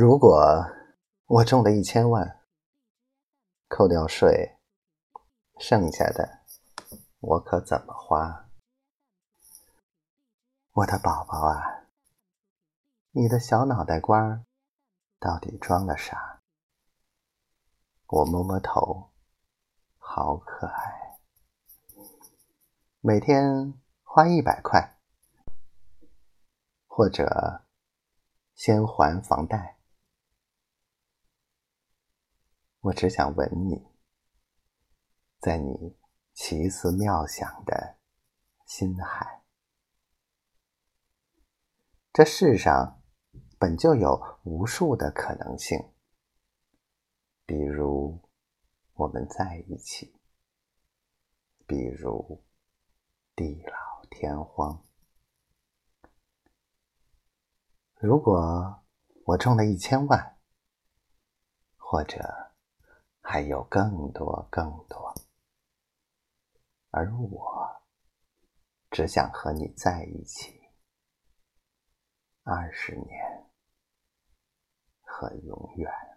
如果我中了一千万，扣掉税，剩下的我可怎么花？我的宝宝啊，你的小脑袋瓜到底装了啥？我摸摸头，好可爱。每天花一百块，或者先还房贷。我只想吻你，在你奇思妙想的心海。这世上本就有无数的可能性，比如我们在一起，比如地老天荒。如果我中了一千万，或者……还有更多更多，而我只想和你在一起二十年和永远。